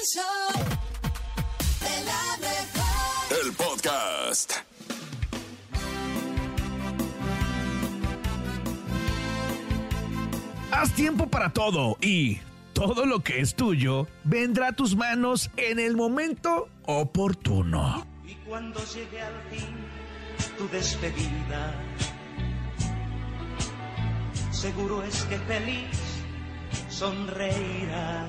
El show de la mejor. El podcast. Haz tiempo para todo y todo lo que es tuyo vendrá a tus manos en el momento oportuno. Y cuando llegue al fin tu despedida, seguro es que feliz sonreirás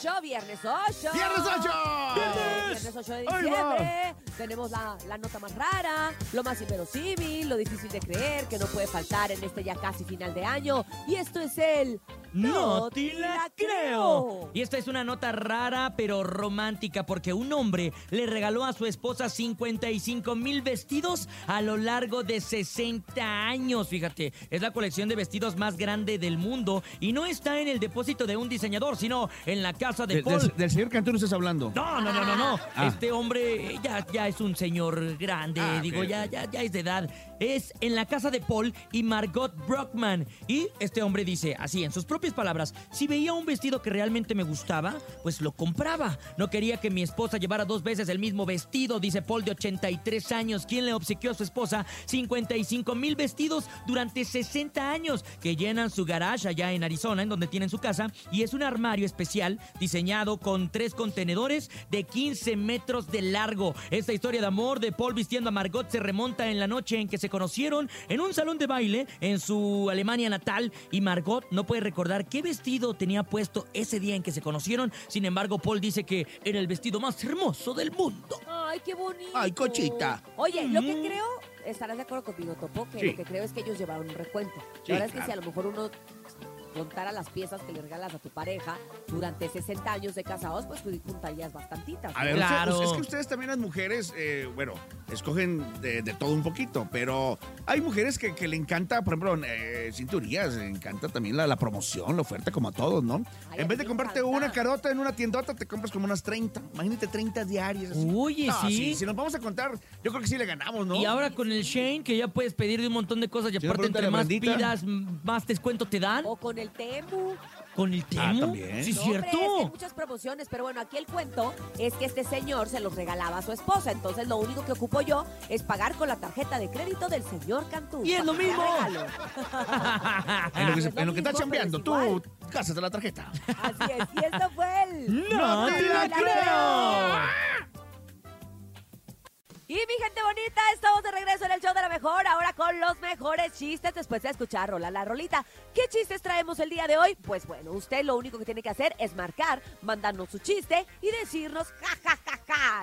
8, viernes 8. ¡Viernes 8! Viernes 8 de diciembre. Tenemos la, la nota más rara, lo más inverosímil, lo difícil de creer, que no puede faltar en este ya casi final de año. Y esto es el. No te la creo. Y esta es una nota rara pero romántica porque un hombre le regaló a su esposa 55 mil vestidos a lo largo de 60 años. Fíjate, es la colección de vestidos más grande del mundo y no está en el depósito de un diseñador, sino en la casa de De- Paul. del, del señor Cantú no estás hablando. No, no, no, no, no. Ah. Este hombre ya, ya es un señor grande, Ah, digo, ya, ya, ya es de edad. Es en la casa de Paul y Margot Brockman. Y este hombre dice, así, en sus propias palabras, si veía un vestido que realmente me gustaba, pues lo compraba. No quería que mi esposa llevara dos veces el mismo vestido, dice Paul de 83 años, quien le obsequió a su esposa 55 mil vestidos durante 60 años, que llenan su garage allá en Arizona, en donde tienen su casa, y es un armario especial diseñado con tres contenedores de 15 metros de largo. Esta historia de amor de Paul vistiendo a Margot se remonta en la noche en que se conocieron en un salón de baile en su Alemania natal y Margot no puede recordar qué vestido tenía puesto ese día en que se conocieron. Sin embargo, Paul dice que era el vestido más hermoso del mundo. Ay, qué bonito. Ay, cochita. Oye, lo que creo, estarás de acuerdo conmigo, Topo, que Sí. lo que creo es que ellos llevaron un recuento. Sí, la verdad es que claro. si a lo mejor uno contara las piezas que le regalas a tu pareja durante 60 años de casados, pues tú juntarías bastantitas. A ver, Claro. usted- es que ustedes también las mujeres, eh, bueno, escogen de, de todo un poquito, pero hay mujeres que, que le encanta, por ejemplo, eh, cinturillas, le encanta también la, la promoción, la oferta, como a todos, ¿no? Ay, a en vez de comprarte encanta. una carota en una tiendota, te compras como unas 30. Imagínate 30 diarias. así. No, sí. Si nos vamos a contar, yo creo que sí le ganamos, ¿no? Y ahora con el Shane, que ya puedes pedir de un montón de cosas y aparte entre a más pidas, más descuento te dan. O con el Temu. Con el Ah, Temu. también. Sí, No, hombre, cierto. es que hay muchas promociones, pero bueno, aquí el cuento es que este señor se los regalaba a su esposa, entonces lo único que ocupo yo es pagar con la tarjeta de crédito del señor Cantú. Y es lo mismo. En lo que, se- lo en lo que estás chambeando, es tú, cásate la tarjeta. Así es, y esto fue el... ¡No te la creo! Y mi gente bonita, estamos de regreso en el show de la mejor, ahora con los mejores chistes después de escuchar Rola la Rolita. ¿Qué chistes traemos el día de hoy? Pues bueno, usted lo único que tiene que hacer es marcar, mandarnos su chiste y decirnos ja ja ja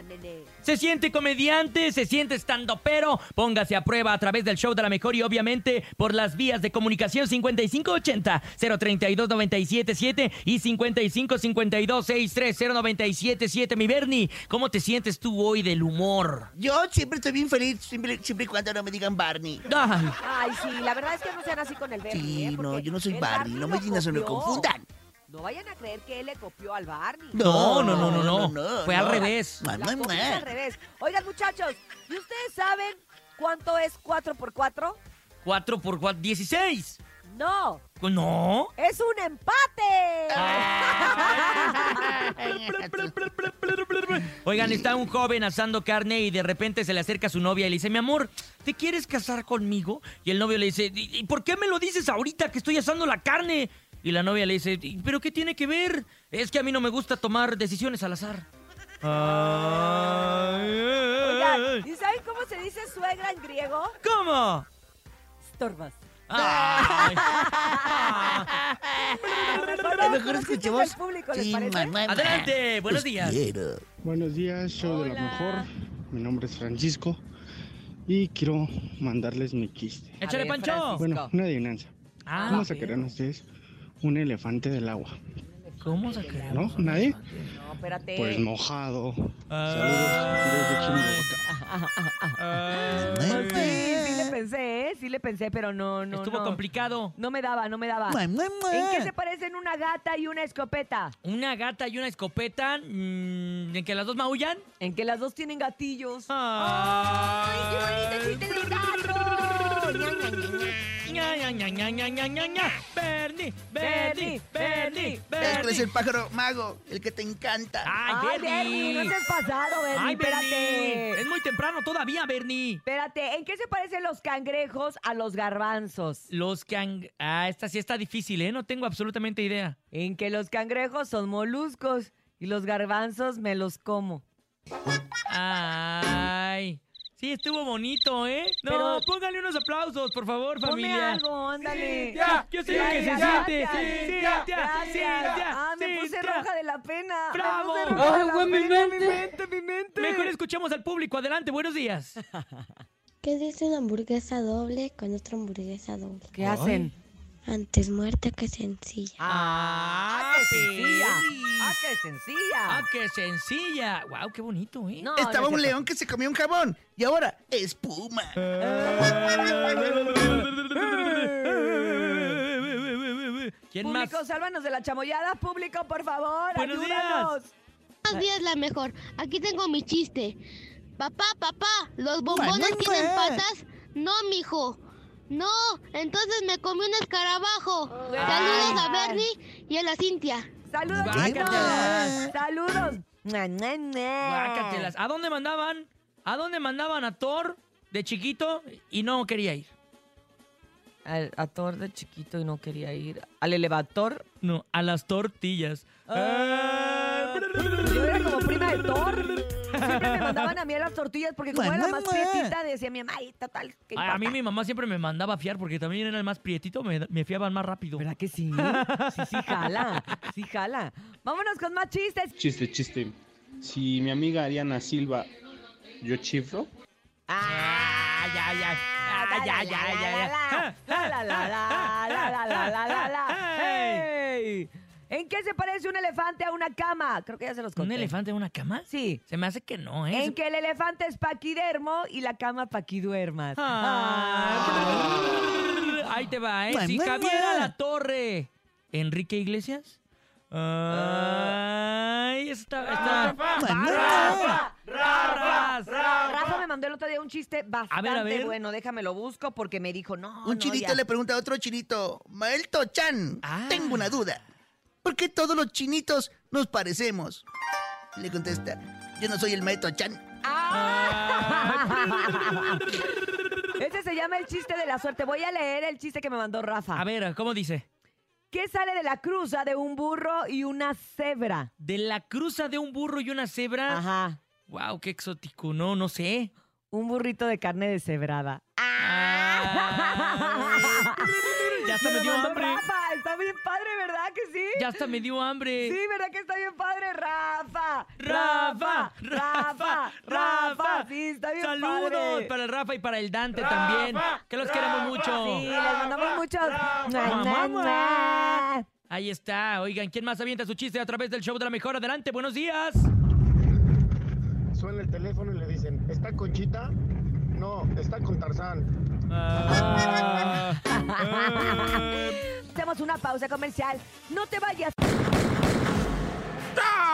nene. Se siente comediante, se siente estando pero póngase a prueba a través del show de la mejor y obviamente por las vías de comunicación 5580 032 977 y 5552 630 977 mi Bernie, ¿cómo te sientes tú hoy del humor? Yo siempre estoy bien feliz, siempre, siempre y cuando no me digan Barney. Ay, Ay, sí, la verdad es que no sean así con el Bernie, Sí, ¿eh? no, yo no soy Barney, no me lo copió. confundan. No vayan a creer que él le copió al Barney. No, no, no, no, no. Fue al no. revés. La es mua. al revés. Oigan, muchachos, ¿y ustedes saben cuánto es 4 por 4? 4 por 4, 16. No, No. es un empate. Oigan, está un joven asando carne y de repente se le acerca a su novia y le dice, mi amor, ¿te quieres casar conmigo? Y el novio le dice, ¿y y por qué me lo dices ahorita que estoy asando la carne? Y la novia le dice, "¿Y- ¿pero qué tiene que ver? Es que a mí no me gusta tomar decisiones al azar. Oigan, ¿y saben cómo se dice suegra en griego? ¿Cómo? Storbas. Ay. Mejor escuchemos. al público, ¿les Sí, parece? mamá, Adelante, buenos días. quiero. Buenos días, show de la mejor. Mi nombre es Francisco y quiero mandarles mi chiste. Échale, ver, Pancho. Francisco. Bueno, una adivinanza. Ah, ¿Cómo sacarán ustedes un elefante del agua? ¿Cómo sacar? ¿No? ¿Nadie? No, espérate. Pues mojado. Ah. Saludos desde Chimalhuacán. Sí, sí le pensé, ¿eh? Sí le pensé, pero no, no, Estuvo no. complicado. No me daba, no me daba. ¿En qué se parecen una gata y una escopeta? Una gata y una escopeta, mm, ¿en que las dos maullan? En que las dos tienen gatillos. ¡Ay, qué bonito chiste del gato! ña, ña, ña, ña, ña, ña, ña, ña. Bernie, Bernie, Bernie, Es que Bernie. es el pájaro mago, el que te encanta. ¡Ay, Ay, Bernie, no seas pasado, Bernie, ¡Ay, Bernie! espérate. Es muy temprano todavía, Bernie. Espérate, ¿en qué se parecen los cangrejos a los garbanzos? Los can... Ah, esta sí está difícil, ¿eh? No tengo absolutamente idea. En que los cangrejos son moluscos y los garbanzos me los como. Ay. Sí, estuvo bonito, ¿eh? No, Pero- póngale unos aplausos, por favor, Ponme familia. algo, ándale. Ya, yo sé lo que se siente. Cintia. Cintia, Ah, me puse Cintia. roja de la pena. Me ¡Bravo! puse roja de Ay, la güey, mi pena, mente. mi mente, mi mente. Mejor escuchemos al público. Adelante, buenos días. ¿Qué dice una hamburguesa doble con otra hamburguesa doble? ¿Qué hacen? Antes muerta que sencilla. Ah, qué sencilla. Ah, qué sencilla. ¡Ah, qué sencilla! ¡Wow, qué bonito, eh! No, Estaba no un león que se comió un jabón y ahora espuma. ¿Quién más? Público, sálvanos de la chamoyada. Público, por favor, Buenos días. ayúdanos. Buenos días, la mejor. Aquí tengo mi chiste. Papá, papá, ¿los bombones tienen patas? No, mijo. No, entonces me comí un escarabajo. Saludos a Bernie y a la Cintia. Saludos, Guácatelas. chicos. Saludos. Guácatelas. ¿A dónde mandaban? ¿A dónde mandaban a Thor de chiquito y no quería ir? Al a Thor de chiquito y no quería ir. Al elevador. No, a las tortillas. Ah, Yo era como prima de Thor. Siempre me mandaban a mí a las tortillas porque como era la más prietita, decía mi mamá, ay, total, ¿qué Ay, a mí importa?". mi mamá siempre me mandaba a fiar porque también era el más prietito, me, me fiaban más rápido. ¿Verdad que sí? Sí, sí, jala. Sí, jala. Vámonos con más chistes. Chiste, chiste. Si mi amiga Ariana Silva, yo chiflo. Ah, ya, ya. Ah, ya, ya, ya, ya. La, la, la, la, la, la, la, la, la, la. ¡Ey! ¿En qué se parece un elefante a una cama? Creo que ya se los ¿Un conté. elefante en una cama? Sí. Se me hace que no, ¿eh? En que el elefante es paquidermo y la cama paquiduermas. Ah. Ahí te va, ¿eh? Si mua, Javier mua. a la torre. ¿Enrique Iglesias? Ay, está. está. Rafa, Rafa, Rafa me mandó el otro día un chiste bastante A ver, a ver. bueno. Déjame lo busco porque me dijo, no, Un no, chinito ya. le pregunta a otro chinito, Maelto Chan, Ah. tengo una duda. ¿Por qué todos los chinitos nos parecemos? Le contesta, yo no soy el Maelto Chan. Ah. Ese se llama el chiste de la suerte. Voy a leer el chiste que me mandó Rafa. A ver, ¿cómo dice? ¿Qué sale de la cruza de un burro y una cebra? De la cruza de un burro y una cebra. Ajá. Wow, qué exótico. No, no sé. Un burrito de carne deshebrada. Ah. ya hasta me dio mandó hambre. Rafa, está bien padre, ¿verdad que sí? Ya hasta me dio hambre. Sí, ¿verdad que está bien padre? Rafa, Rafa, Rafa, Rafa. Sí, está bien Saludos padre. para el Rafa y para el Dante también. Que los queremos mucho. Sí, les mandamos muchos. Mua, mua, mua. Ahí está. Oigan, ¿quién más avienta su chiste a través del show de la mejor? Adelante, buenos días. Suena el teléfono y le dicen, ¿está Conchita? No, está con Tarzán. Ah. Hacemos una pausa comercial. No te vayas. cual,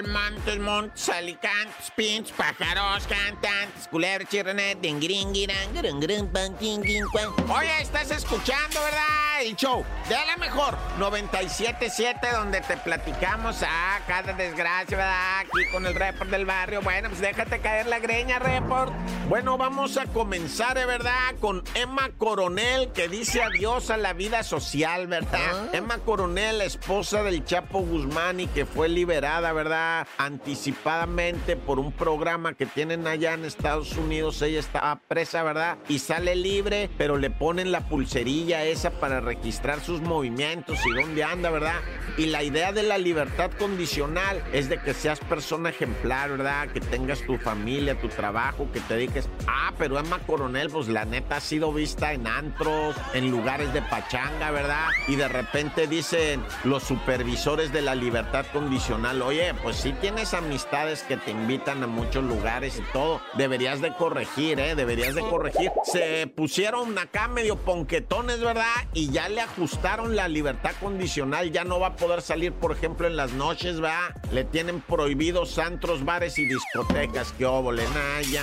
montes, montes, alicantes, pintos, pájaros, cantantes, culebras, chirrenet, dingiringiran, grun, grun, pan, tin, tin, cuan. Oye, estás escuchando, ¿verdad? El show de la mejor 97.7 donde te platicamos a cada desgracia, ¿verdad? Aquí con el report del barrio. Bueno, pues déjate caer la greña, report. Bueno, vamos a comenzar, ¿eh, ¿verdad? Con Emma Coronel que dice adiós a la vida social, ¿verdad? Emma Coronel, esposa del Chapo Guzmán y que fue liberada, ¿verdad? Anticipadamente por un programa que tienen allá en Estados Unidos. Ella estaba presa, ¿verdad? Y sale libre, pero le ponen la pulserilla esa para registrar sus movimientos y dónde anda, ¿verdad? Y la idea de la libertad condicional es de que seas persona ejemplar, ¿verdad? Que tengas tu familia, tu trabajo, que te dediques. Ah, pero Emma Coronel, pues la neta ha sido vista en antros, en lugares de pachanga, ¿verdad? Y de repente dicen los supervisores de la libertad condicional, oye, pues si tienes amistades que te invitan a muchos lugares y todo, deberías de corregir, ¿eh? Deberías de corregir. Se pusieron acá medio ponquetones, ¿verdad? Y ya le ajustaron la libertad condicional, ya no va a poder salir, por ejemplo, en las noches, ¿verdad? Le tienen prohibidos antros, bares y discotecas, que óvole, naya.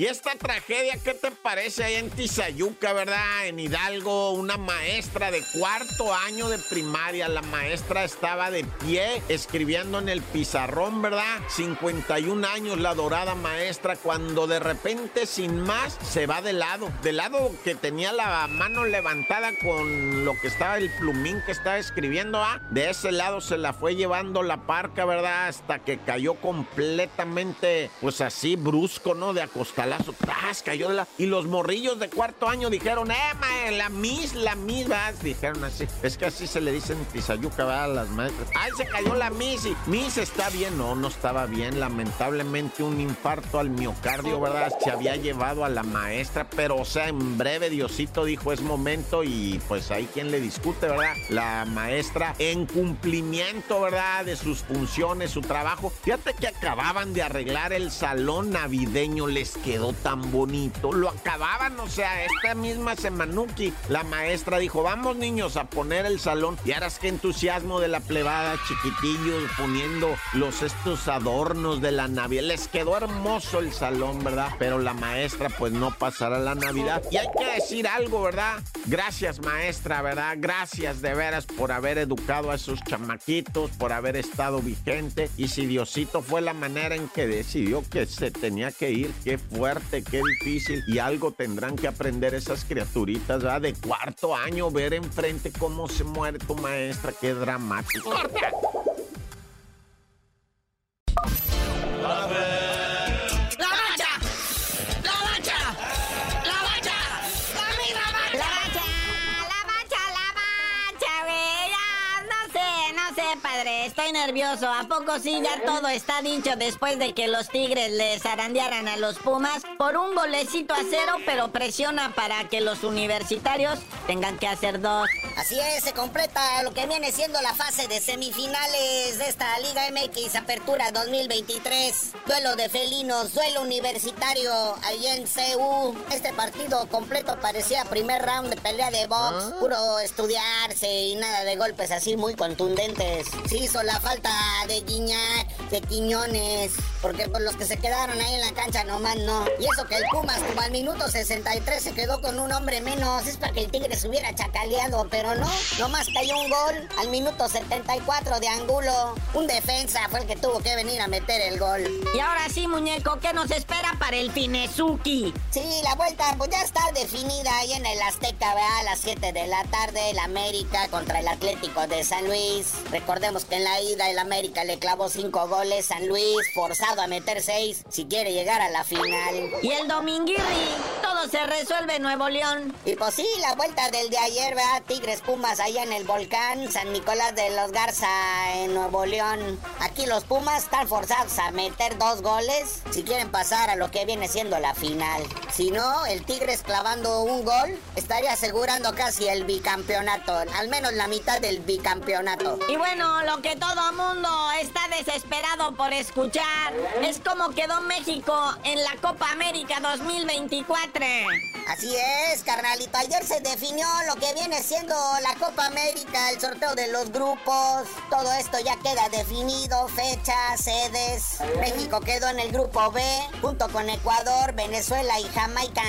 Y esta tragedia, ¿qué te parece ahí en Tizayuca, verdad? En Hidalgo, una maestra de cuarto año de primaria. La maestra estaba de pie escribiendo en el pizarrón, ¿verdad? 51 años la dorada maestra, cuando de repente, sin más, se va de lado. De lado que tenía la mano levantada con lo que estaba, el plumín que estaba escribiendo, ¿ah? De ese lado se la fue llevando la parca, ¿verdad? Hasta que cayó completamente, pues así, brusco, ¿no? De acostalazo. ¡Tras! Cayó de la... Y los morrillos de cuarto año dijeron, ¡eh, ma, la mis, la mis! ¿verdad? Dijeron así. Es que así se le dicen Tizayuca, ¿verdad? A las maestras. ¡Ay, se cayó la mis! Y mis está bien. No, no estaba bien. Lamentablemente un infarto al miocardio, ¿verdad? Se había llevado a la maestra, pero, o sea, en breve Diosito dijo, es momento y pues ahí quien le discute, ¿verdad? La maestra en cumplimiento, ¿verdad? De sus funciones, su trabajo. Fíjate que acababan de arreglar el salón navideño, les quedó tan bonito. Lo acababan, o sea, esta misma semanuki, la maestra dijo, vamos niños a poner el salón. Y es que entusiasmo de la plebada, chiquitillos, poniendo los estos adornos de la Navidad. Les quedó hermoso el salón, ¿verdad? Pero la maestra pues no pasará la Navidad. Y hay que decir algo, ¿verdad? Gracias maestra, ¿verdad? Gracias de veras por haber educado a esos chamaquitos, por haber estado vigente. Y si Diosito fue la manera en que decidió que se tenía que ir, qué fuerte, qué difícil. Y algo tendrán que aprender esas criaturitas. De cuarto año, ver enfrente cómo se muere tu maestra, qué dramático. Estoy nervioso. ¿A poco sí ya todo está dicho después de que los Tigres les zarandearan a los Pumas por un golecito a cero, pero presiona para que los universitarios tengan que hacer dos? Así es, se completa lo que viene siendo la fase de semifinales de esta Liga MX Apertura 2023. Duelo de felinos, duelo universitario ahí en CU. Este partido completo parecía primer round de pelea de box, puro estudiarse y nada de golpes así muy contundentes. Sí la falta de Guiñac, de Quiñones, porque por los que se quedaron ahí en la cancha nomás no. Y eso que el Pumas como al minuto 63 se quedó con un hombre menos, es para que el Tigre se hubiera chacaleado, pero no, nomás cayó un gol al minuto 74 de Angulo. Un defensa fue el que tuvo que venir a meter el gol. Y ahora sí, muñeco, ¿qué nos espera para el Finezuki? Sí, la vuelta pues ya está definida ahí en el Azteca, ¿verdad? A las 7 de la tarde, el América contra el Atlético de San Luis. Recordemos que en la ida el América le clavó 5 goles, San Luis forzado a meter 6 si quiere llegar a la final. Y el Dominguirri, todo se resuelve en Nuevo León. Y pues sí, la vuelta del de ayer, ¿verdad? Tigres Pumas allá en el volcán, San Nicolás de los Garza en Nuevo León. Aquí los Pumas están forzados a meter dos goles si quieren pasar a lo que viene siendo la final. Si no, el Tigres clavando un gol estaría asegurando casi el bicampeonato, al menos la mitad del bicampeonato. Y bueno, lo que todo mundo está desesperado esperado por escuchar. Es como quedó México en la Copa América 2024. Así es, carnalito. Ayer se definió lo que viene siendo la Copa América, el sorteo de los grupos. Todo esto ya queda definido, fechas, sedes. México quedó en el grupo B, junto con Ecuador, Venezuela y Jamaica.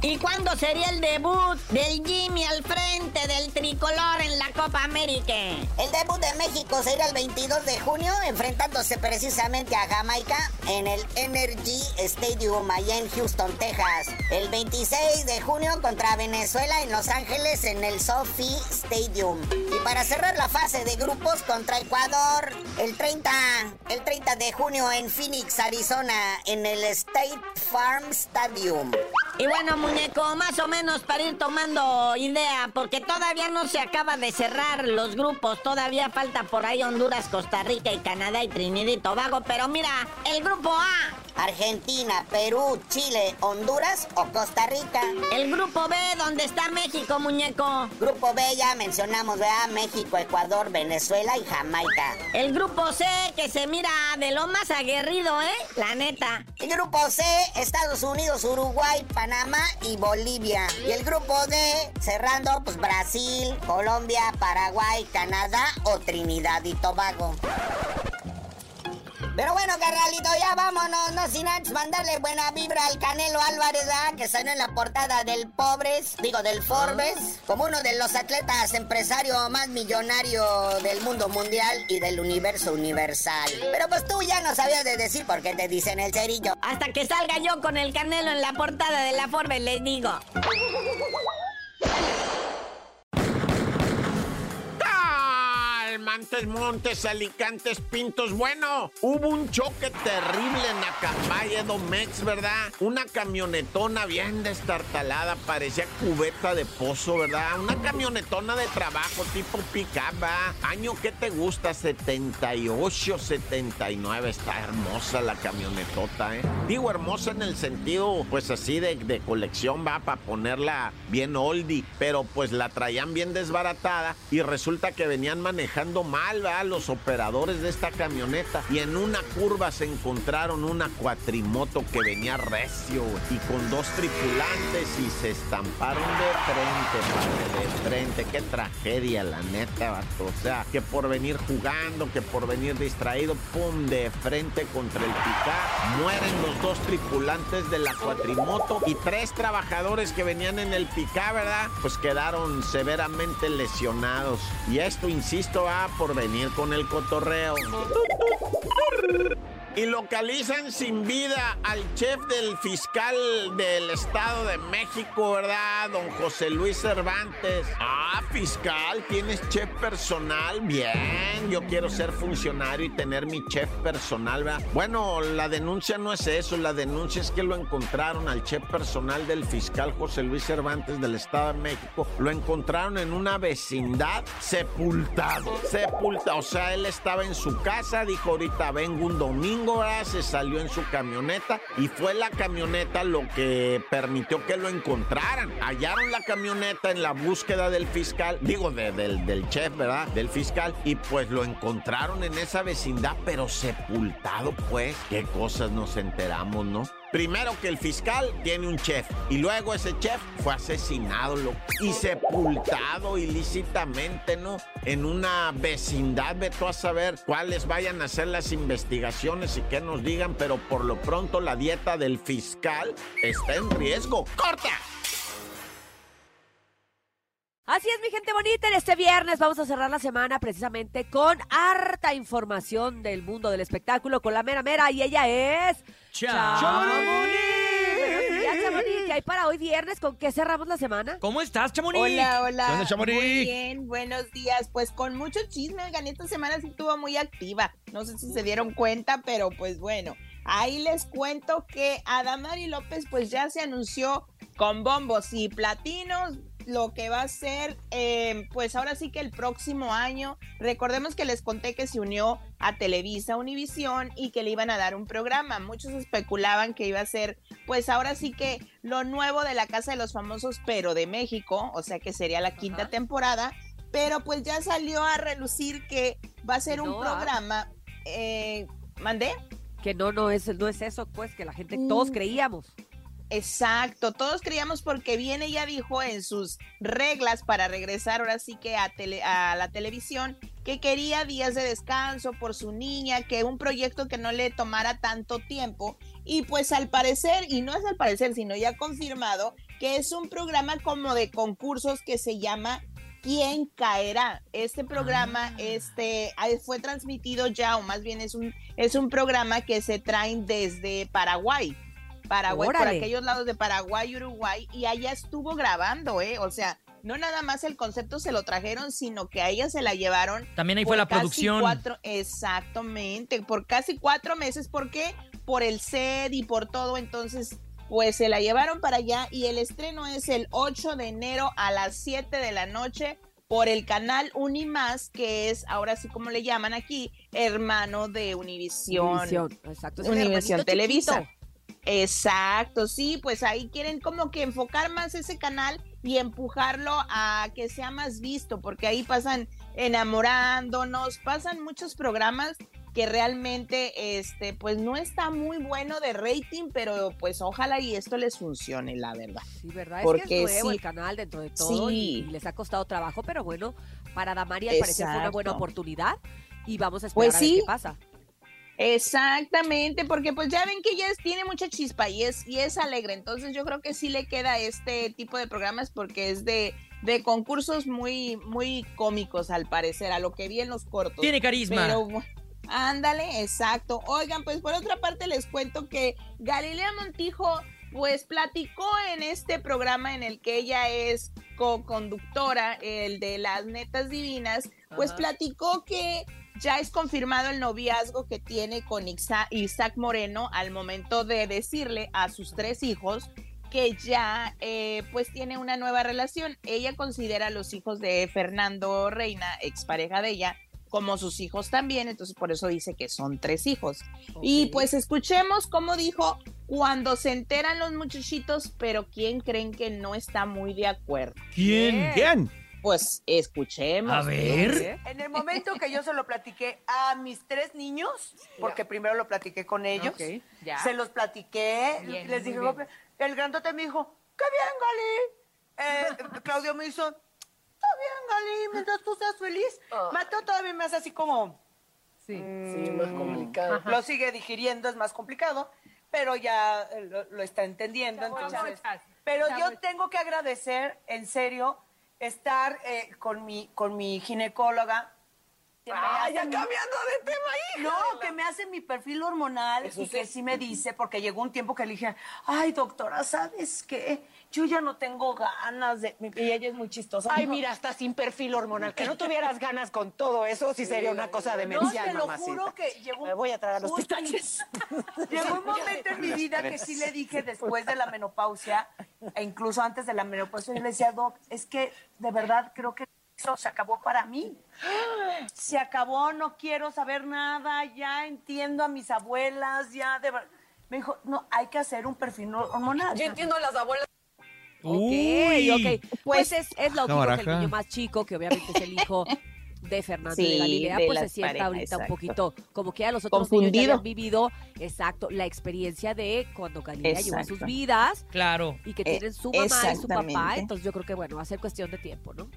¿Y cuándo sería el debut del Jimmy al frente del tricolor en la Copa América? El debut de México será el 22 de junio, enfrentándose precisamente a Jamaica en el Energy Stadium allá en Houston, Texas. El 26 de junio contra Venezuela en Los Ángeles en el Sophie Stadium. Y para cerrar la fase de grupos contra Ecuador, el 30, el 30 de junio en Phoenix, Arizona, en el State Farm Stadium. Y bueno, muñeco, más o menos para ir tomando idea, porque todavía no se acaba de cerrar los grupos, todavía falta por ahí Honduras, Costa Rica y Canadá y Trinidad y Tobago, pero mira, el grupo A. Argentina, Perú, Chile, Honduras o Costa Rica. El grupo B, donde está México, muñeco. Grupo B ya mencionamos, ¿verdad? México, Ecuador, Venezuela y Jamaica. El grupo C, que se mira de lo más aguerrido, ¿eh? La neta. El grupo C, Estados Unidos, Uruguay, Panamá y Bolivia. Y el grupo D, cerrando, pues Brasil, Colombia, Paraguay, Canadá o Trinidad y Tobago. Pero bueno, carnalito, ya vámonos, no sin antes mandarle buena vibra al Canelo Álvarez, ¿verdad? que salió en la portada del Pobres, digo, del Forbes, como uno de los atletas empresario más millonario del mundo mundial y del universo universal. Pero pues tú ya no sabías de decir por qué te dicen el cerillo. Hasta que salga yo con el Canelo en la portada de la Forbes, les digo. Montes, Montes, Alicantes, Pintos. Bueno, hubo un choque terrible en Acambaya, Domex, ¿verdad? Una camionetona bien destartalada, parecía cubeta de pozo, ¿verdad? Una camionetona de trabajo tipo ¿verdad? Año, ¿qué te gusta? 78, 79. Está hermosa la camionetota, ¿eh? Digo hermosa en el sentido, pues así de, de colección, va, para ponerla bien oldie. Pero pues la traían bien desbaratada y resulta que venían manejando mal, ¿verdad? Los operadores de esta camioneta. Y en una curva se encontraron una cuatrimoto que venía recio y con dos tripulantes y se estamparon de frente, de frente. Qué tragedia, la neta, vato. O sea, que por venir jugando, que por venir distraído, pum, de frente contra el picá. Mueren los dos tripulantes de la cuatrimoto y tres trabajadores que venían en el picá, ¿verdad? Pues quedaron severamente lesionados. Y esto, insisto, va por venir con el cotorreo. Y localizan sin vida al chef del fiscal del Estado de México, ¿verdad? Don José Luis Cervantes. Ah, fiscal, tienes chef personal. Bien, yo quiero ser funcionario y tener mi chef personal, ¿verdad? Bueno, la denuncia no es eso, la denuncia es que lo encontraron al chef personal del fiscal José Luis Cervantes del Estado de México. Lo encontraron en una vecindad sepultado. Sepultado, o sea, él estaba en su casa, dijo ahorita vengo un domingo se salió en su camioneta y fue la camioneta lo que permitió que lo encontraran. Hallaron la camioneta en la búsqueda del fiscal, digo, del, del chef, ¿verdad? Del fiscal, y pues lo encontraron en esa vecindad, pero sepultado, pues. Qué cosas nos enteramos, ¿no? Primero que el fiscal tiene un chef y luego ese chef fue asesinado y sepultado ilícitamente, ¿no? En una vecindad, veto a saber cuáles vayan a ser las investigaciones y qué nos digan, pero por lo pronto la dieta del fiscal está en riesgo. ¡Corta! Así es, mi gente bonita. En este viernes vamos a cerrar la semana precisamente con harta información del mundo del espectáculo con la mera mera y ella es Chamonix. Buenos días, Chamonix. ¿Qué hay para hoy viernes? ¿Con qué cerramos la semana? ¿Cómo estás, Chamonix? Hola, hola. ¿Qué onda, Chamonix? Muy bien, buenos días. Pues con mucho chisme, oigan, esta semana sí estuvo muy activa. No sé si se dieron cuenta, pero pues bueno. Ahí les cuento que Adamari López pues ya se anunció con bombos y platinos lo que va a ser, eh, pues ahora sí que el próximo año, recordemos que les conté que se unió a Televisa Univisión y que le iban a dar un programa. Muchos especulaban que iba a ser, pues ahora sí que lo nuevo de la Casa de los Famosos, pero de México, o sea que sería la quinta temporada, pero pues ya salió a relucir que va a ser un No, ah. programa... eh, ¿Mandé? Que no, no es, no es eso, pues, que la gente, todos Mm. creíamos. Exacto, todos creíamos porque bien ella dijo en sus reglas para regresar ahora sí que a, tele- a la televisión que quería días de descanso por su niña, que un proyecto que no le tomara tanto tiempo y pues al parecer, y no es al parecer, sino ya confirmado, que es un programa como de concursos que se llama ¿Quién caerá? Este programa este, ah, fue transmitido ya, o más bien es un, es un programa que se traen desde Paraguay. Paraguay, por aquellos lados de Paraguay, Uruguay, y allá estuvo grabando, ¿eh? O sea, no nada más el concepto se lo trajeron, sino que a ella se la llevaron. También ahí fue la casi producción. cuatro- exactamente, por casi cuatro meses. ¿Por qué? Por el set y por todo. Entonces, pues se la llevaron para allá y el estreno es el 8 de enero a las 7 de la noche por el canal Unimás, que es ahora sí como le llaman aquí, hermano de Univisión. Univisión, exacto. Univisión Televisa. chiquito. Exacto, sí, pues ahí quieren como que enfocar más ese canal y empujarlo a que sea más visto, porque ahí pasan enamorándonos, pasan muchos programas que realmente este pues no está muy bueno de rating, pero pues ojalá y esto les funcione, la verdad. Sí, ¿verdad? Porque es que es nuevo sí. el canal dentro de todo y, Sí. y les ha costado trabajo, pero bueno, para Damaria al parecer fue una buena oportunidad y vamos a esperar Pues a ver sí. qué pasa. Exactamente, porque pues ya ven que ella tiene mucha chispa y es, y es alegre, entonces yo creo que sí le queda este tipo de programas porque es de, de concursos muy, muy cómicos al parecer, a lo que vi en los cortos. Tiene carisma. Pero ándale, exacto. Oigan, pues por otra parte les cuento que Galilea Montijo pues platicó en este programa en el que ella es co-conductora, el de las netas divinas, pues Ajá. platicó que ya es confirmado el noviazgo que tiene con Isaac Moreno al momento de decirle a sus tres hijos que ya eh, pues tiene una nueva relación. Ella considera a los hijos de Fernando Reina, expareja de ella, como sus hijos también, entonces por eso dice que son tres hijos. Y pues escuchemos cómo dijo cuando se enteran los muchachitos, pero ¿quién creen que no está muy de acuerdo? ¿Quién? ¿Quién? Pues escuchemos. A ver. En el momento que yo se lo platiqué a mis tres niños, porque primero lo platiqué con ellos, Ok, ya. se los platiqué, Bien, les dije, bien. el grandote me dijo, ¡qué bien, Gali! Eh, Claudio me hizo, ¡está bien, Gali! Mientras tú seas feliz. Mateo todavía me hace así como... Sí. Sí, más complicado. Lo sigue digiriendo, es más complicado, pero ya eh, lo, lo está entendiendo. entonces, pero yo tengo que agradecer, en serio, estar eh, con, mi, con mi ginecóloga. Que me Ah, hace ya mi- cambiando de tema, hija No, que me hace mi perfil hormonal Eso y que sí. sí me dice, porque llegó un tiempo que le dije, ay, doctora, ¿sabes qué? Yo ya no tengo ganas de... Y ella es muy chistosa. Ay, Dijo, mira, hasta sin perfil hormonal. Que no tuvieras ganas con todo eso, sí sería una cosa demencial, No, te lo mamacita. juro que llegó... Me voy a tragar los pitaches. Llegó un momento en mi vida que sí le dije después de la menopausia, e incluso antes de la menopausia, yo le decía, Doc, es que de verdad creo que eso se acabó para mí. Se acabó, no quiero saber nada, ya entiendo a mis abuelas, ya de verdad. Me dijo, no, hay que hacer un perfil hormonal. Yo entiendo a las abuelas. Ok, Uy. ok. Pues es, es lógico que el baraja. niño más chico, que obviamente es el hijo de Fernando Sí, de Galilea, de pues se sienta parejas, ahorita un exacto. poquito como que a los otros niños ya habían vivido, exacto, la experiencia de cuando Galilea llevó sus Exacto. vidas Claro. y que tienen su mamá y su papá, entonces yo creo que bueno, va a ser cuestión de tiempo, ¿no?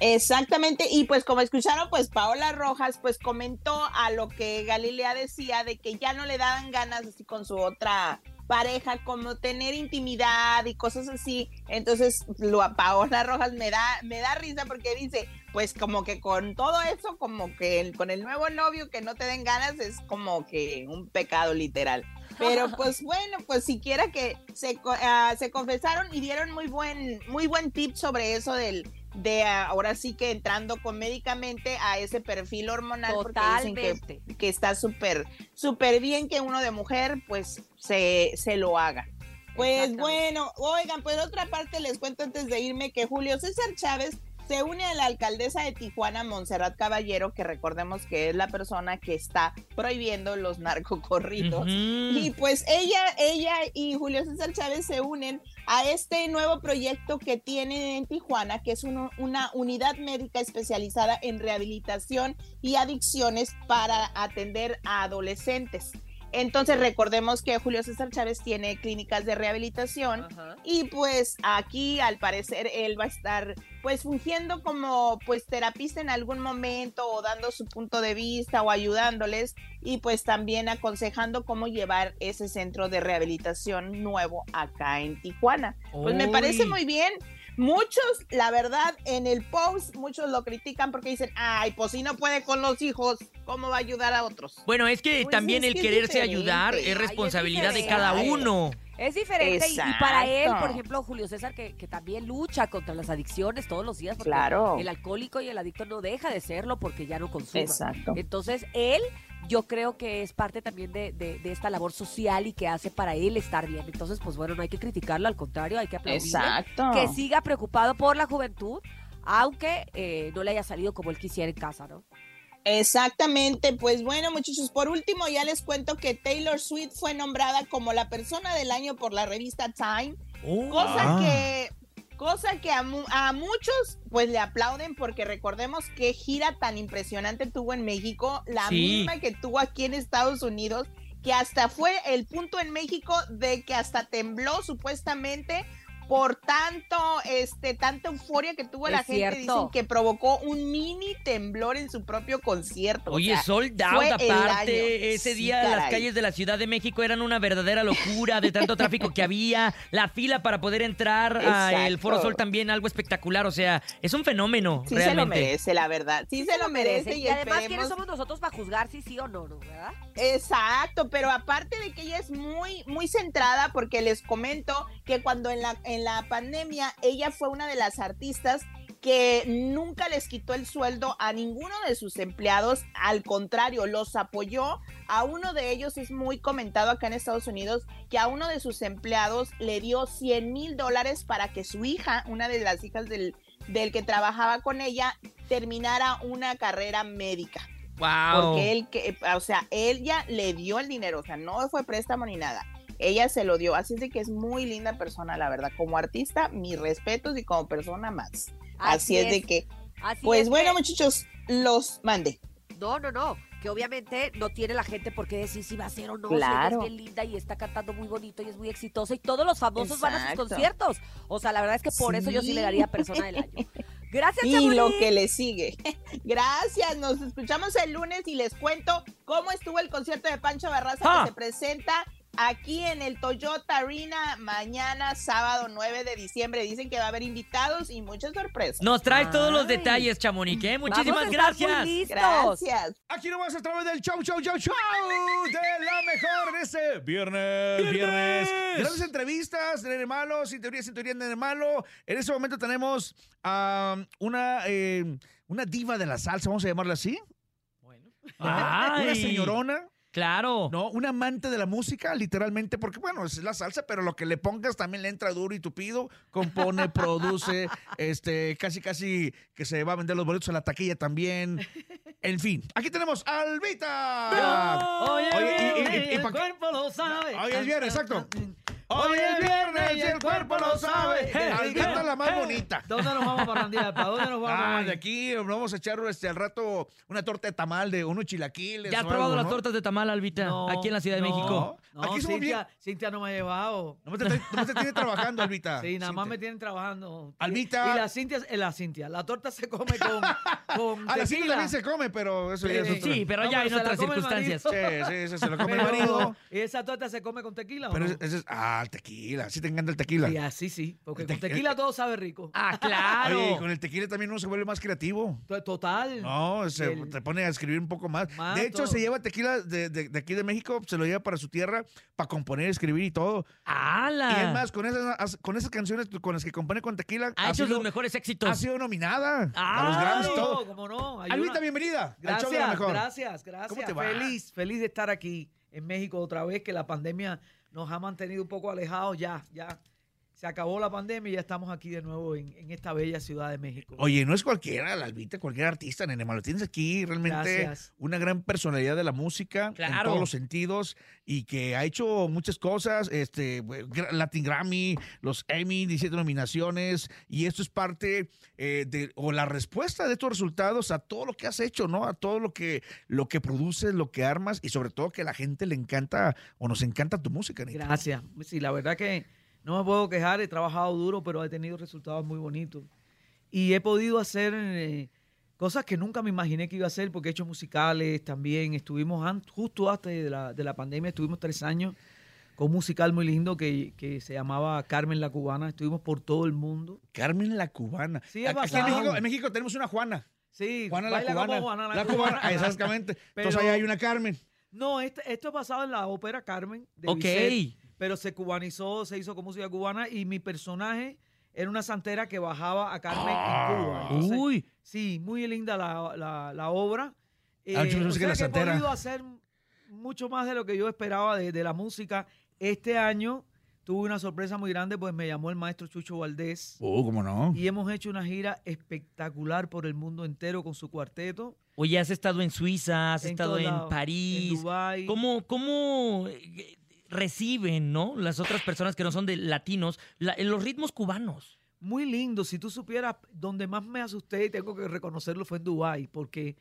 Exactamente, y pues como escucharon, pues Paola Rojas pues comentó a lo que Galilea decía de que ya no le daban ganas así con su otra pareja, como tener intimidad y cosas así. Entonces, lo a Paola Rojas me da, me da risa porque dice, pues como que con todo eso, como que el- con el nuevo novio que no te den ganas es como que un pecado literal. Pero pues bueno, pues siquiera que se, ah, se confesaron y dieron muy buen, muy buen tip sobre eso del, de ah, ahora sí que entrando comédicamente a ese perfil hormonal porque dicen que, que está súper, súper bien que uno de mujer pues se, se lo haga. Pues bueno, oigan, pues otra parte les cuento antes de irme que Julio César Chávez se une a la alcaldesa de Tijuana, Montserrat Caballero, que recordemos que es la persona que está prohibiendo los narcocorridos. Y pues ella, ella y Julio César Chávez se unen a este nuevo proyecto que tienen en Tijuana, que es una unidad médica especializada en rehabilitación y adicciones para atender a adolescentes. Entonces recordemos que Julio César Chávez tiene clínicas de rehabilitación y pues aquí al parecer él va a estar pues fungiendo como pues terapista en algún momento o dando su punto de vista o ayudándoles y pues también aconsejando cómo llevar ese centro de rehabilitación nuevo acá en Tijuana. Pues me parece Uy. muy bien. Muchos, la verdad, en el post, muchos lo critican porque dicen, ay, pues si no puede con los hijos, ¿cómo va a ayudar a otros? Bueno, es que Pues también es el que quererse diferente. ayudar Ay, es es responsabilidad de cada uno. Es diferente y, y para él, por ejemplo, Julio César, que, que también lucha contra las adicciones todos los días, porque Claro. el alcohólico y el adicto no deja de serlo porque ya no consume. Exacto. Entonces, él, yo creo que es parte también de, de- de esta labor social y que hace para él estar bien. Entonces, pues bueno, no hay que criticarlo, al contrario, hay que aplaudirle. Exacto. Que siga preocupado por la juventud, aunque eh, no le haya salido como él quisiera en casa, ¿no? Exactamente, pues bueno muchachos, por último ya les cuento que Taylor Swift fue nombrada como la persona del año por la revista Time, Oh. cosa Ah. que cosa que a, mu- a muchos pues le aplauden porque recordemos qué gira tan impresionante tuvo en México, la Sí. misma que tuvo aquí en Estados Unidos, que hasta fue el punto en México de que hasta tembló supuestamente por tanto, este, tanta euforia que tuvo la gente, cierto. dicen que provocó un mini temblor en su propio concierto. o Oye, sea, sold out aparte. Ese Sí, día las calles de la Ciudad de México eran una verdadera locura de tanto tráfico que había. La fila para poder entrar al. Foro Sol también algo espectacular. O sea, es un fenómeno Sí se lo realmente. merece, la verdad. Sí, se, lo merece. Y, además, ¿quiénes somos nosotros para juzgar si sí o no, no, verdad? Exacto, pero aparte de que ella es muy, muy centrada, porque les comento que cuando en la, en la pandemia ella fue una de las artistas que nunca les quitó el sueldo a ninguno de sus empleados, al contrario, los apoyó. A uno de ellos es muy comentado acá en Estados Unidos que a uno de sus empleados le dio 100 mil dólares para que su hija, una de las hijas del, del que trabajaba con ella, terminara una carrera médica. Wow. Porque él, que, o sea, ella le dio el dinero, o sea, no fue préstamo ni nada. Ella se lo dio, así es de que es muy linda persona, la verdad. Como artista, mis respetos y como persona más. Así, es, de que, Así pues es bueno, que- muchachos, los mande. No, no, no. Que obviamente no tiene la gente por qué decir si va a ser o no. Claro. es bien linda y está cantando muy bonito y es muy exitosa. Y todos los famosos van a sus conciertos. O sea, la verdad es que por eso yo sí le daría persona del año. Gracias, Y lo que le sigue. Gracias, nos escuchamos el lunes y les cuento cómo estuvo el concierto de Pancho Barraza Ah. que se presenta aquí en el Toyota Arena mañana, sábado 9 de diciembre. Dicen que va a haber invitados y muchas sorpresas. Nos traes todos los detalles, Chamonix, ¿eh? Vamos Muchísimas gracias. Gracias. Aquí nomás a través del show, show, show, show de la mejor en ese viernes, viernes. Grandes entrevistas, Nene Malo, sin teoría, sin teoría, Nene Malo. En ese momento tenemos a una, eh, una diva de la salsa, vamos a llamarla así. Ay. Una señorona. Claro. No, un amante de la música, literalmente, porque bueno, es la salsa, pero lo que le pongas también le entra duro y tupido. Compone, produce, este, casi, casi que se va a vender los boletos en la taquilla también. En fin, aquí tenemos a Albita. Oye, Oye, y- y- y- y el pa- cuerpo lo sabe. Hoy es viernes, exacto. Hoy es viernes y el cuerpo lo sabe. Albita hey, la más bonita. ¿Dónde nos vamos a parrandear? ¿Para dónde nos vamos? Ah, de aquí vamos a echar este, al rato una torta de tamal de unos chilaquiles. ¿Ya has probado algo, las ¿no? tortas de tamal, Albita? No, aquí en la Ciudad de no, México. No, Aquí somos Cintia, Cintia no me ha llevado. Nomás te, trae- nomás te tiene trabajando, Albita. Sí, nada más Cintia. me tienen trabajando. Albita. Y la Cintia, eh, la Cintia, la torta se come con, con A la Cintia tequila. también se come, pero eso ya es Sí, otra. Sí, pero No, ya pero en otras circunstancias. Sí, sí, se lo come el marido. ¿Y esa torta se come con tequila o Pero no? ese ese es. Ah, el tequila. Sí te encanta el tequila. Sí, así sí, porque El con tequi- tequila todo sabe rico. Ah, claro. Oye, y con el tequila también uno se vuelve más creativo. To- Total. No, se, El- te pone a escribir un poco más. Más de hecho, todo. se lleva tequila de, de- de aquí de México, se lo lleva para su tierra, para componer, escribir y todo. ¡Hala! Y es más, con esas, con esas canciones con las que compone con tequila, ha hecho sido, los mejores éxitos. ha sido nominada a los Ah, Grammys y No, todo. cómo no. Hay Albita, una- bienvenida al Gracias, show de la mejor. gracias, gracias. ¿Cómo te va? Feliz, feliz de estar aquí en México otra vez, que la pandemia nos ha mantenido un poco alejados ya, ya. Se acabó la pandemia y ya estamos aquí de nuevo en, en esta bella ciudad de México. Oye, no es cualquiera, la Albita, cualquier artista, nene, lo tienes aquí realmente Gracias. una gran personalidad de la música en Claro. todos los sentidos y que ha hecho muchas cosas, este gra- Latin Grammy, los Emmy, 17 nominaciones y esto es parte eh, de o la respuesta de estos resultados a todo lo que has hecho, ¿no? A todo lo que lo que produces, lo que armas y sobre todo que a la gente le encanta o nos encanta tu música, Nito. Gracias. Sí, la verdad que no me puedo quejar, he trabajado duro, pero he tenido resultados muy bonitos. Y he podido hacer eh, cosas que nunca me imaginé que iba a hacer, porque he hecho musicales también. Estuvimos an- justo antes de la, de la pandemia, estuvimos tres años con un musical muy lindo que, que se llamaba Carmen la Cubana. Estuvimos por todo el mundo. Carmen la cubana. Sí, ha Aquí en pasado. México, en México tenemos una Juana. Sí, Juana la cubana. Juana la la cubana. cubana, exactamente. Entonces Pero- ahí hay una Carmen. No, este- esto ha pasado en la ópera Carmen. De Ok. Bizet, pero se cubanizó, se hizo con música cubana y mi personaje era una santera que bajaba a Carmen en Cuba. Entonces, Uy. Sí, muy linda la, la- la obra. Eh, Ah, yo o que la que he santera. podido hacer mucho más de lo que yo esperaba de, de la música. Este año tuve una sorpresa muy grande, pues me llamó el maestro Chucho Valdés. Oh, ¿cómo no? Y hemos hecho una gira espectacular por el mundo entero con su cuarteto. Oye, has estado en Suiza, has En estado en París. en Dubái. ¿Cómo, cómo eh, reciben, no? Las otras personas que no son de latinos, la- los ritmos cubanos. Muy lindo. Si tú supieras, donde más me asusté, y tengo que reconocerlo, fue en Dubái, porque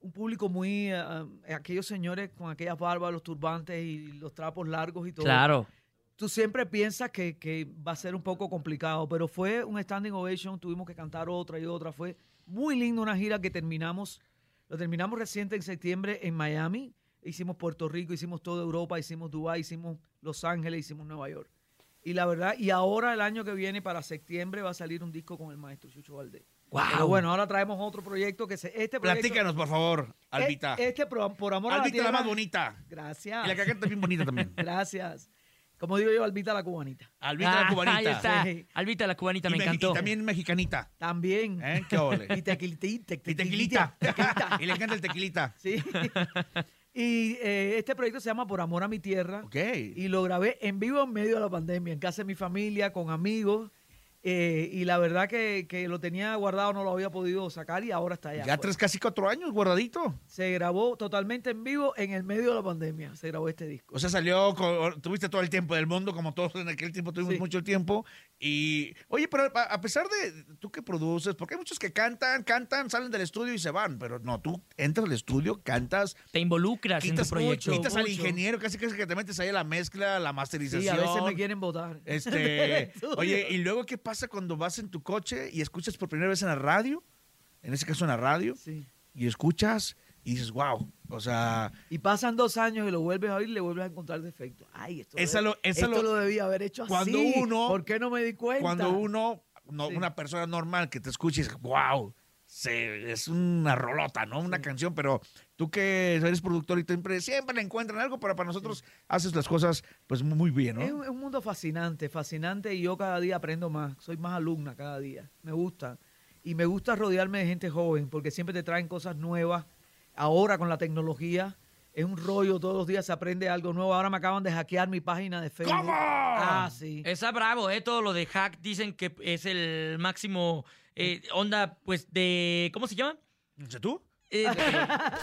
un público muy... eh, aquellos señores con aquellas barbas, los turbantes y los trapos largos y todo. Claro. Tú siempre piensas que, que va a ser un poco complicado, pero fue un standing ovation, tuvimos que cantar otra y otra. Fue muy lindo una gira que terminamos, lo terminamos reciente en septiembre en Miami. Hicimos Puerto Rico, hicimos toda Europa, hicimos Dubái, hicimos Los Ángeles, hicimos Nueva York. Y la verdad, y ahora el año que viene, para septiembre, va a salir un disco con el maestro Chucho Valdés. Guau. Pero bueno, ahora traemos otro proyecto que se, este proyecto, Platícanos, por favor, Albita. Eh, Este, por, por amor a la Albita la tierra. más bonita. Gracias. Y la que canta bien bonita también. Gracias. Como digo yo, Albita la cubanita. Albita la Ah, cubanita. ahí está. Sí. Albita la cubanita, Y me encantó. Y también mexicanita. También. ¿Eh? ¿Qué ole? Y tequilita. Y tequilita. y le encanta el tequilita. Sí. Y eh, este proyecto se llama Por Amor a mi Tierra. Ok. Y lo grabé en vivo en medio de la pandemia, en casa de mi familia, con amigos. Eh, y la verdad que, que lo tenía guardado, no lo había podido sacar y ahora está allá. Ya tres, casi cuatro años guardadito. Se grabó totalmente en vivo en el medio de la pandemia. Se grabó este disco. O sea, salió, con- tuviste todo el tiempo del mundo, como todos en aquel tiempo tuvimos Sí. mucho tiempo. Y, oye, pero a, a pesar de tú que produces, porque hay muchos que cantan, cantan, salen del estudio y se van, pero no, tú entras al estudio, cantas, Te involucras en quitas, tu proyecto. quitas al ingeniero, casi casi que te metes ahí a la mezcla, la masterización. Sí, a veces me quieren votar. Este, oye, y luego, ¿qué pasa cuando vas en tu coche y escuchas por primera vez en la radio? En ese caso en la radio, Sí. y escuchas y dices, wow, o sea, Y pasan dos años y lo vuelves a oír y le vuelves a encontrar defectos. Ay, esto, Esa lo, esa esto lo- lo debía haber hecho así. Cuando uno- ¿Por qué no me di cuenta? cuando uno, no, Sí. una persona normal que te escuche y dice, wow, se, es una rolota, ¿no? Una canción, pero tú que eres productor y siempre, siempre le encuentran algo, pero para nosotros haces las cosas pues muy bien, ¿no? Es un, es un mundo fascinante, fascinante y yo cada día aprendo más. Soy más alumna cada día. Me gusta. Y me gusta rodearme de gente joven porque siempre te traen cosas nuevas. Ahora con la tecnología es un rollo, todos los días se aprende algo nuevo. Ahora me acaban de hackear mi página de Facebook. ¿Cómo? Ah, sí. Está bravo, ¿eh? Todo lo de hack dicen que es el máximo eh, onda, pues, de... ¿Cómo se llama? No sé tú. Eh,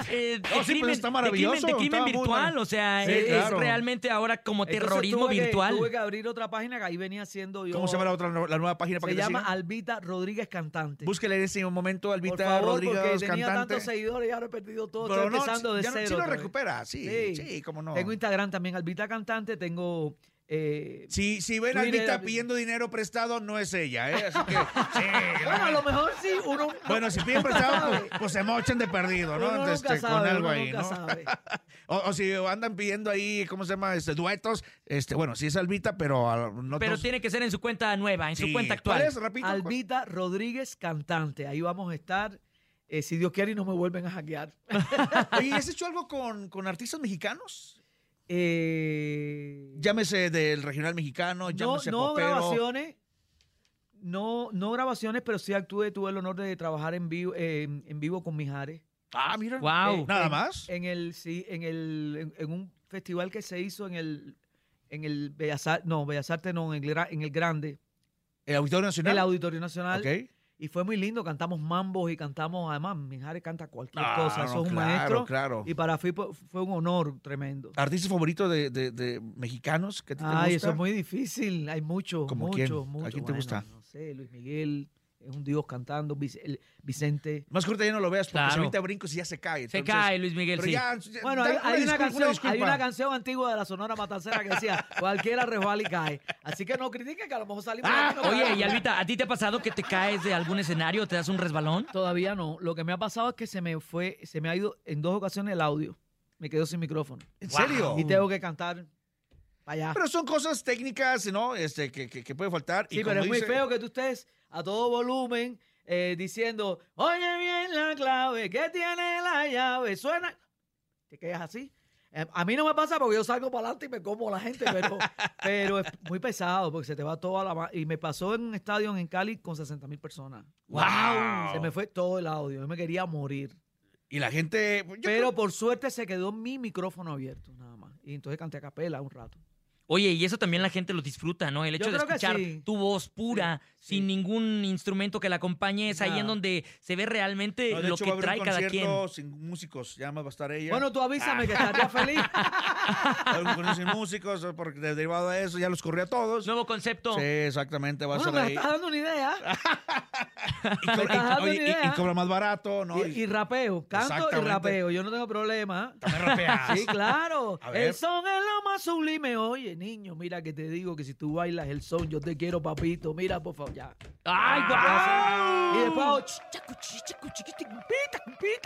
eh, de No, sí, pues crimen, está de maravilloso, crimen, de crimen está muy virtual, o sea, Sí, es, es claro. realmente ahora como terrorismo tuve que- virtual. tuve que abrir otra página que ahí venía haciendo yo. ¿Cómo se llama la otra, la nueva página para Se que te llama sigan? Albita Rodríguez Cantante. Búsquele en ese momento, Albita favor, Rodríguez, porque tenía cantante. tantos seguidores y ahora he perdido todo. Pero Estoy no, empezando de ya no- cero. sí lo recupera, sí, sí, cómo no. Tengo Instagram también, Albita Cantante. Tengo. Eh, Si, si ven a Twitter, Albita Albita. pidiendo dinero prestado, no es ella, ¿eh? Así que, sí. bueno, a lo mejor sí, uno. Bueno, si piden prestado, pues, pues se mochan de perdido, ¿no? Uno nunca Este, con sabe, algo uno ahí, nunca ¿no? sabe. o, o si andan pidiendo ahí, ¿cómo se llama? Este, duetos, este, bueno, sí es Albita, pero no Pero todos- tiene que ser en su cuenta nueva, en su cuenta actual. ¿Cuál es, repito? Albita Rodríguez Cantante. Ahí vamos a estar. eh, si Dios quiere y no me vuelven a hackear. Oye, ¿has hecho algo con, con artistas mexicanos? Eh, Llámese del regional mexicano, no, llámese no popero. grabaciones. No, no grabaciones, pero sí actué, tuve el honor de trabajar en vivo, eh, en, en vivo con Mijares. Ah, mira. Wow. ¿Nada en- más? En el, sí, en el, en, en un festival que se hizo en el, en el Bellas Artes, no, Bellas Artes no, en el, Gra- en el Grande, ¿El Auditorio Nacional? El Auditorio Nacional. Ok. Y fue muy lindo, cantamos mambos y cantamos, además, Mijares canta cualquier Ah, cosa, eso no, es un claro, maestro. claro. Y para mí fue, fue un honor tremendo. ¿Artista favorito de, de- de mexicanos que a ti te Ay, gusta? eso es muy difícil, hay mucho, ¿Como mucho, quién? ¿A quién te Bueno, gusta? No sé, Luis Miguel, es un dios cantando, Vicente. Más corta ya no lo veas porque Claro. si ahorita brincos y ya se cae. Se cae Luis Miguel, pero sí. ya, ya, Bueno, hay, hay una disculpa, canción, hay una canción antigua de la Sonora Matancera que decía, cualquiera resbala y cae. Así que no critiquen que a lo mejor salimos y no Ah, Oye, y Albita, ¿a ti te ha pasado que te caes de algún escenario, te das un resbalón? Todavía no. Lo que me ha pasado es que se me fue, se me ha ido en dos ocasiones el audio. Me quedo sin micrófono. ¿En serio? Y tengo que cantar allá. Pero son cosas técnicas, ¿no? Este, que, que, que puede faltar. y Sí, pero es muy feo que tú estés a todo volumen eh, diciendo, oye bien la clave, que tiene la llave, suena. Te quedas así. Eh, a mí no me pasa porque yo salgo para adelante y me como a la gente, pero, pero es muy pesado porque se te va toda la... Y me pasó en un estadio en Cali con 60 mil personas. ¡Wow! Se me fue todo el audio. Yo me quería morir. Y la gente... yo Pero por suerte se quedó mi micrófono abierto, nada más. Y entonces canté a capela un rato. Oye, y eso también la gente lo disfruta, ¿no? El Yo hecho de escuchar sí. tu voz pura, sin ningún instrumento que la acompañe, es ahí en donde se ve realmente No, lo hecho, que va a haber trae un cada quien. sin músicos, ya más va a estar ella. Bueno, tú avísame que estaría feliz. Con sin músicos, porque de- derivado de eso ya los corrió a todos. Nuevo concepto. Sí, exactamente, va a Bueno, estar me ahí. estás dando una idea. Y me cobra, estás dando y- oye, una y- y idea. cobra más barato, ¿no? Y, y rapeo, canto y rapeo, yo no tengo problema. También rapeas. Sí, claro. A ver. El son es lo más sublime. Oye, niño, mira que te digo que si tú bailas el son, yo te quiero, papito. Mira, por favor, ya. ¡Ay, guau! Y después hago chacu, chacu,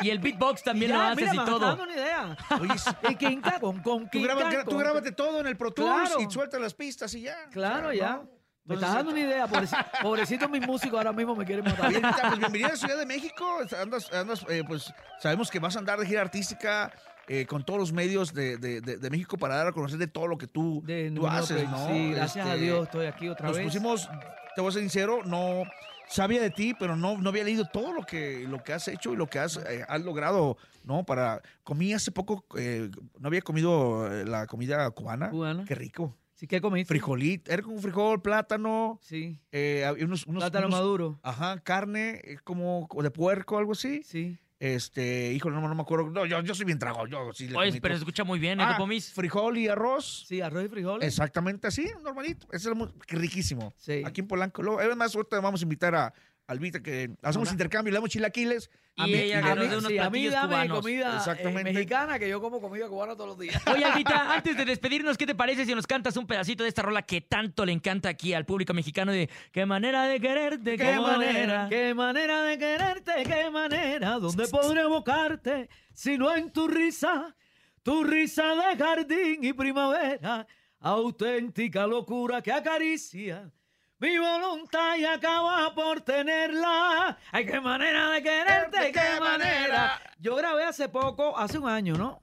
el beatbox también lo ya, haces mira, y me todo. una idea. Oye, Y quinca con con tú, quinca graba- tú con- grábate todo en el Pro Tools Claro. y suelta las pistas y ya. Claro, O sea, ya. ¿no? Me Entonces, estás dando una idea. Pobrecito, pobrecito mis músicos ahora mismo me quieren matar. Pues bienvenida a la Ciudad de México. Andas, andas, eh, pues sabemos que vas a andar de gira artística eh, con todos los medios de, de- de- de México para dar a conocer de todo lo que tú, De tú haces, tres. ¿no? Sí, gracias a Este, Dios estoy aquí otra Nos vez. pusimos, te voy a ser sincero, no sabía de ti, pero no, no había leído todo lo que, lo que has hecho y lo que has, eh, has logrado, ¿no? Para, comí hace poco, eh, no había comido eh, la comida cubana. Cubana. Qué rico. Sí, ¿qué comiste? Frijolito, era como frijol, plátano, Sí. eh, unos, unos- Plátano unos- maduro. Ajá, carne eh, como de puerco, algo así. Sí. Este, híjole, no, no me acuerdo. No, yo, yo soy bien trago, yo sí le Oye, comí pero se escucha muy bien, ¿eh, Ah, frijol y arroz. Sí, arroz y frijoles. Exactamente así, normalito. Ese es riquísimo. Sí. Aquí en Polanco. Luego, además, ahorita vamos a invitar a Albita que hacemos Una- intercambio, le damos chilaquiles. Y ella que a nos mí, dé unos sí, a mí platillos dame cubanos. comida eh, Exactamente. mexicana, que yo como comida cubana todos los días. Oye, Albita, antes de despedirnos, ¿qué te parece si nos cantas un pedacito de esta rola que tanto le encanta aquí al público mexicano de qué manera de quererte, Qué manera, qué manera de quererte, qué manera, ¿dónde podré evocarte si no en tu risa, tu risa de jardín y primavera, auténtica locura que acaricia mi voluntad y acaba por tenerla. Ay, qué manera de quererte, qué manera. Yo grabé hace poco, hace un año, ¿no?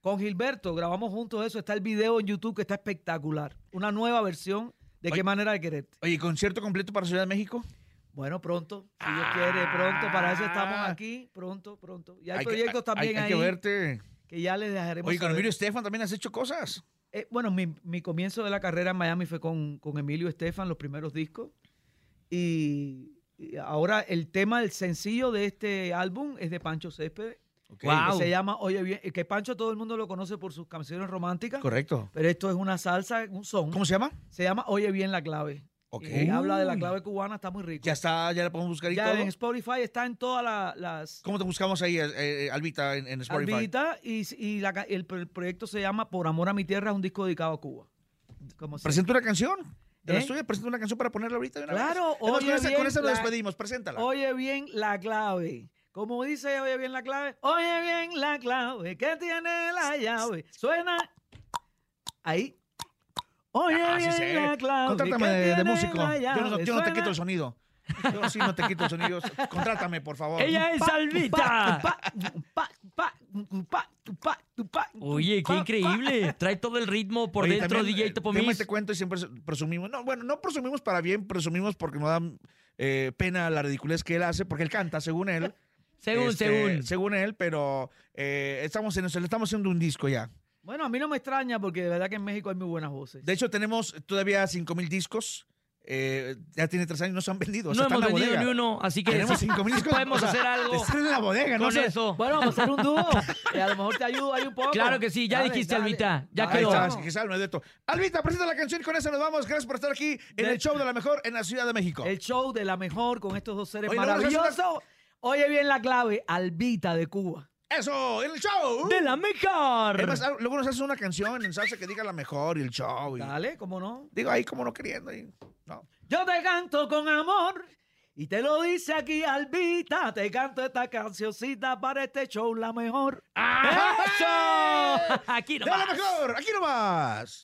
Con Gilberto, grabamos juntos eso. Está el video en YouTube que está espectacular. Una nueva versión de qué manera de quererte. Oye, concierto completo para Ciudad de México. Bueno, pronto, si Dios quiere, pronto, para eso estamos aquí, pronto, pronto. Y hay, Hay proyectos hay- también hay ahí que verte. que ya les dejaremos Oye, con. Emilio Estefan también has hecho cosas. Eh, bueno, mi, mi comienzo de la carrera en Miami fue con, con Emilio Estefan, los primeros discos. Y, y ahora el tema, el sencillo de este álbum es de Pancho Céspedes. Wow. Que se llama Oye Bien, que Pancho todo el mundo lo conoce por sus canciones románticas. Correcto. Pero esto es una salsa, un son. ¿Cómo se llama? Se llama Oye Bien la clave. Ok. Y habla de la clave cubana, está muy rico. Ya está, ya la podemos buscar y Ya todo. en Spotify está en todas la- las ¿Cómo te buscamos ahí, eh, eh, Albita, en, en Spotify? Albita y, y la el, el proyecto se llama Por Amor a mi Tierra, es un disco dedicado a Cuba. Como se- Presenta una canción. De la ¿Eh? suya, presenta una canción para ponerla ahorita. de una vez. Claro, Es más, oye con esa, bien con esa nos la- despedimos. Preséntala. Oye bien la clave. Como dice, oye bien la clave. Oye bien la clave que tiene la llave. Suena ahí. Oye Ah, sí sé. Contrátame de, músico. Yo no, llave. yo no te quito el sonido. Yo sí no te quito el sonido. Contrátame, por favor. Ella es pa, Oye, qué increíble. Trae todo el ritmo por Oye, dentro, también, DJ eh, Topo déjame Mix. te cuento y siempre presumimos. No, bueno, no presumimos para bien, presumimos porque nos da eh, pena la ridiculez que él hace, porque él canta, según él. Según, Este, según. Según él, pero eh, estamos, en, le estamos haciendo un disco ya. Bueno, a mí no me extraña porque de verdad que en México hay muy buenas voces. De hecho, tenemos todavía 5000 discos eh, ya tiene tres años, no se han vendido. o sea, No hemos vendido bodega. ni uno, así que Tenemos sí, cinco mil podemos o sea, hacer algo Están en la bodega, ¿no? con sé. eso. Bueno, vamos a hacer un dúo. y a lo mejor te ayudo ahí un poco. Claro que sí, ya Dale, dijiste, dale. Albita, ya Dale, Ahí quedó. está, que sale un dueto. Albita, presenta la canción y con eso nos vamos. Gracias por estar aquí en De- el show de la mejor en la Ciudad de México. El show de la mejor con estos dos seres Oye, luego nos hace una- maravillosos. Oye bien la clave, Albita de Cuba. Eso, en el show. ¡De la mejor! Ah, luego nos hace una canción en salsa que diga la mejor y el show. y- Dale, ¿cómo no? Digo ahí como no queriendo. y- no. Yo te canto con amor y te lo dice aquí Albita. Te canto esta cancioncita para este show la mejor. ¡Eso! Aquí ¡De la nomás. mejor! ¡Aquí nomás!